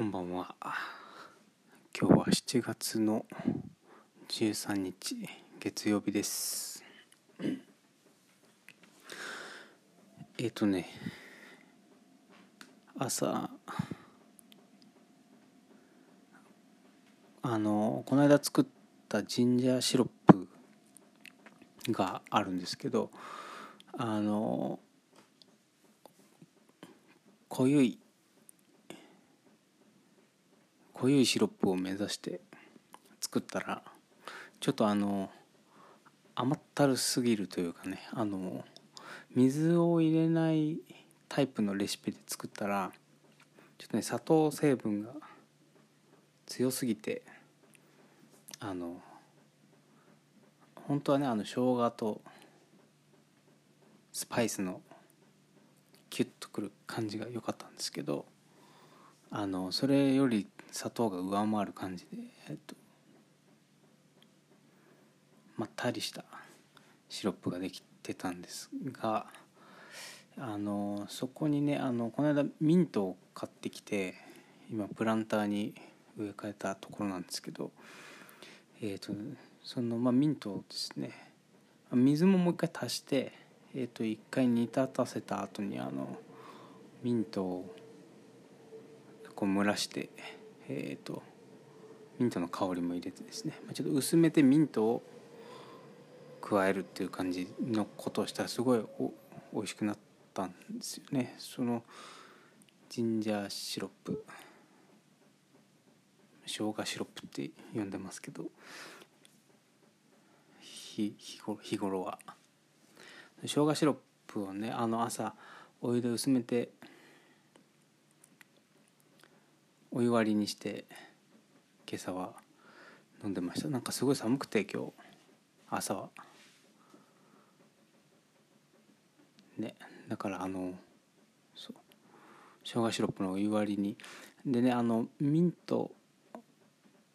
こんばんは。今日は7月の13日月曜日です。えっ、ー、とね朝あのこの間作ったジンジャーシロップがあるんですけどあの濃ゆい濃いシロップを目指して作ったらちょっとあの甘ったるすぎるというかねあの水を入れないタイプのレシピで作ったらちょっとね砂糖成分が強すぎてあの本当はねあの生姜とスパイスのキュッとくる感じが良かったんですけどあのそれより砂糖が上回る感じで、えっと、まったりしたシロップができてたんですがあのそこにねあのこの間ミントを買ってきて今プランターに植え替えたところなんですけどえっ、とその、まあ、ミントをですね水ももう一回足して、えー、と一回煮立たせた後にあのミントをこう蒸らしてえーと、ミントの香りも入れてですね。ちょっと薄めてミントを加えるっていう感じのことをしたらすごいお美味しくなったんですよね。そのジンジャーシロップ。生姜シロップって呼んでますけど。日日頃は。生姜シロップをねあの朝お湯で薄めてお湯割りにして今朝は飲んでました。なんかすごい寒くて今日。朝は。ねだからあのそう生姜シロップのお湯割りに。でねあのミント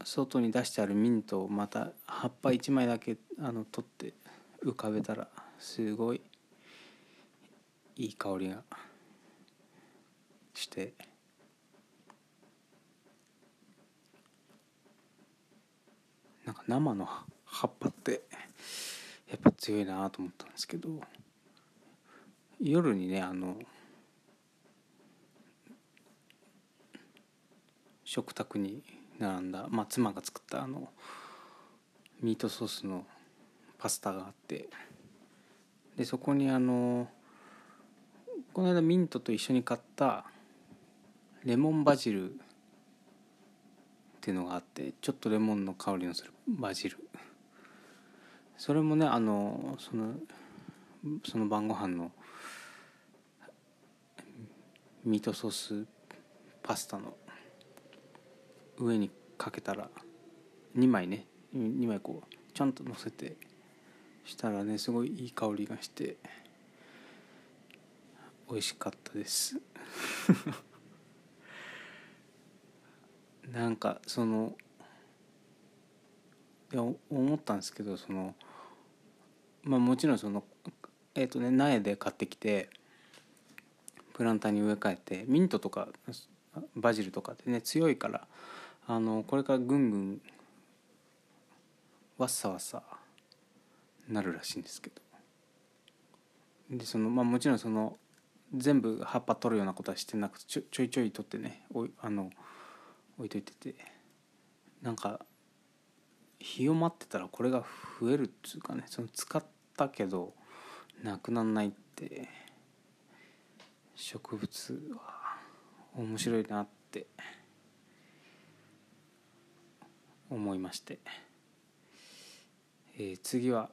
外に出してあるミントをまた葉っぱ1枚だけあの取って浮かべたらすごいいい香りがして。なんか生の葉っぱってやっぱ強いなと思ったんですけど夜にねあの食卓に並んだ、まあ、妻が作ったあのミートソースのパスタがあってでそこにあのこの間ミントと一緒に買ったレモンバジルっていうのがあってちょっとレモンの香りのするバジル。それもねあのそのその晩ご飯のミートソースパスタの上にかけたら2枚ね2枚こうちゃんとのせてしたらねすごいいい香りがして美味しかったです。なんかそのいや思ったんですけどそのまあもちろんそのえっ、ー、とね苗で買ってきてプランターに植え替えてミントとかバジルとかでね強いからあのこれからぐんぐんわっさわっさなるらしいんですけど。でそのまあもちろんその全部葉っぱ取るようなことはしてなくてちょちょいちょい取ってねおあの置いといててなんか日を待ってたらこれが増えるっつうかねその使ったけどなくなんないって植物は面白いなって思いまして、えー、次は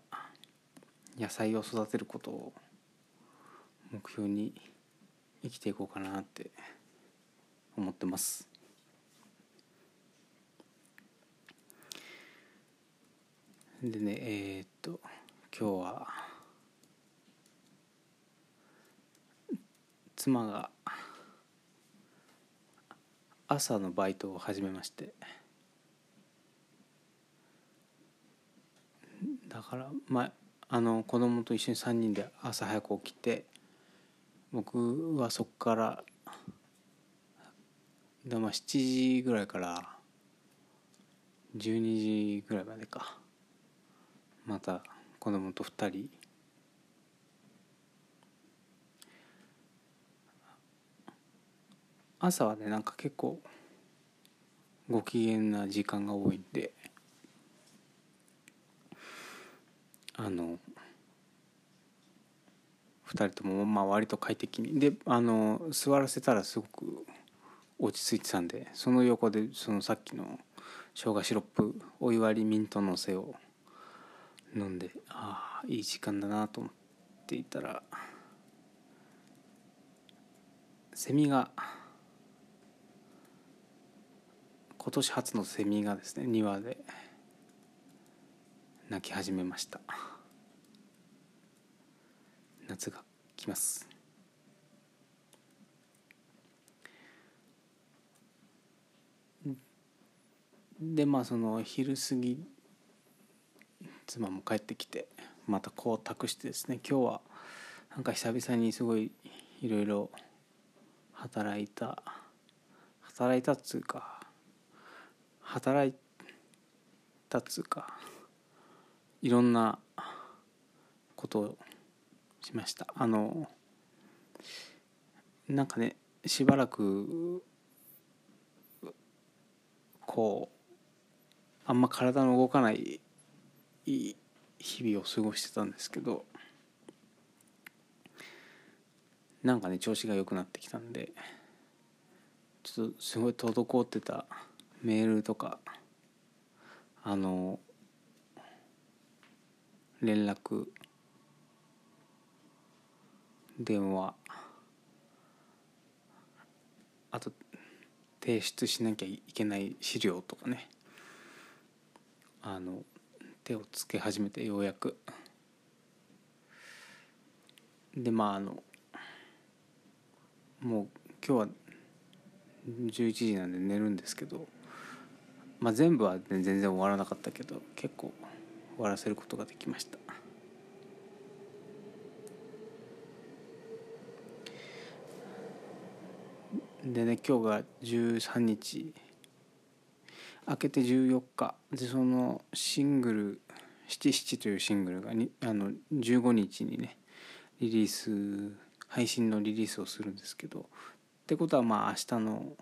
野菜を育てることを目標に生きていこうかなって思ってます。でねえー、っと今日は妻が朝のバイトを始めましてだからまああの子供と一緒に3人で朝早く起きて僕はそこからでまあ7時ぐらいから12時ぐらいまでか。また子供と2人。朝はねなんか結構ご機嫌な時間が多いんで。あの2人ともまあ割と快適に。であの座らせたらすごく落ち着いてたんでその横でそのさっきの生姜シロップお湯割りミントのせを飲んでああいい時間だなと思っていたらセミが今年初のセミがですね庭で鳴き始めました。夏が来ます。でまあその昼過ぎ妻も帰ってきてまたこう託してですね今日はなんか久々にすごいいろいろ働いた働いたっつうか働いたっつうかいろんなことをしました。あのなんかねしばらくこうあんま体の動かないいい日々を過ごしてたんですけどなんかね調子が良くなってきたんでちょっとすごい滞ってたメールとかあの連絡電話あと提出しなきゃいけない資料とかねあの手をつけ始めてようやく。でまああのもう今日は11時なんで寝るんですけど、まあ、全部は全然終わらなかったけど結構終わらせることができました。でね今日が13日。明けて14日。でそのシングル「七七」というシングルがにあの15日にねリリース配信のリリースをするんですけど。ってことはまあ明日の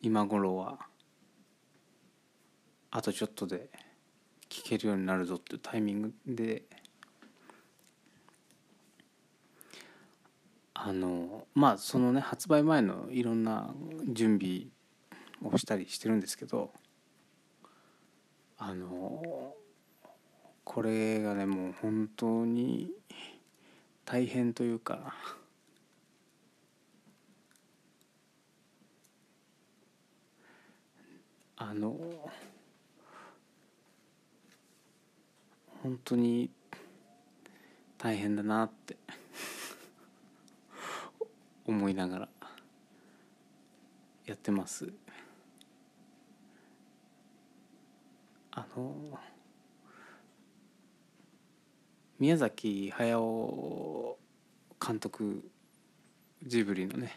今頃はあとちょっとで聴けるようになるぞっていうタイミングであのまあそのね発売前のいろんな準備をしたりしてるんですけどあのこれがねもう本当に大変というかあの本当に大変だなって思いながらやってます。あの宮崎駿監督ジブリのね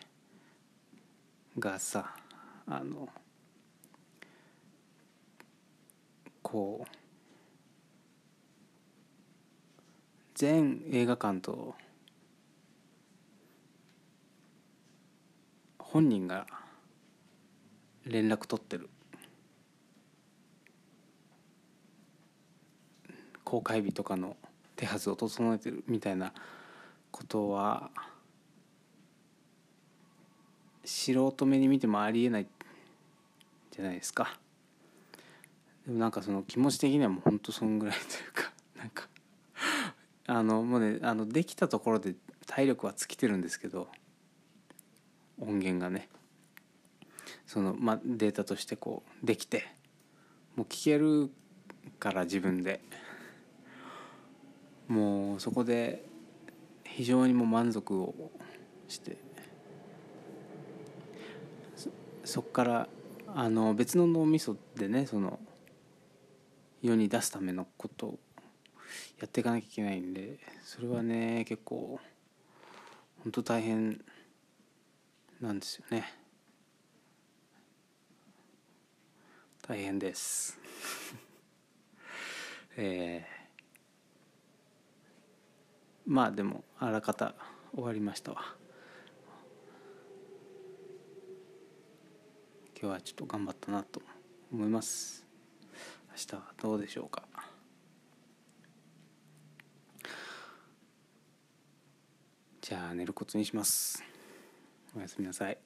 がさあのこう全映画館と本人が連絡取ってる。公開日とかの手はずを整えてるみたいなことは素人目に見てもありえないじゃないですか。でもなんかその気持ち的にはもうほんとそんぐらいというか なんか。あのもうねあのできたところで体力は尽きてるんですけど音源がね。その、まあ、データとしてこうできてもう聞けるから自分で。もうそこで非常にも満足をしてそこからあの別の脳みそでねその世に出すためのことをやっていかなきゃいけないんでそれはね結構本当大変なんですよね。大変です えー、まあでもあらかた終わりましたわ。今日はちょっと頑張ったなと思います。明日はどうでしょうか。じゃあ寝るコツにします。おやすみなさい。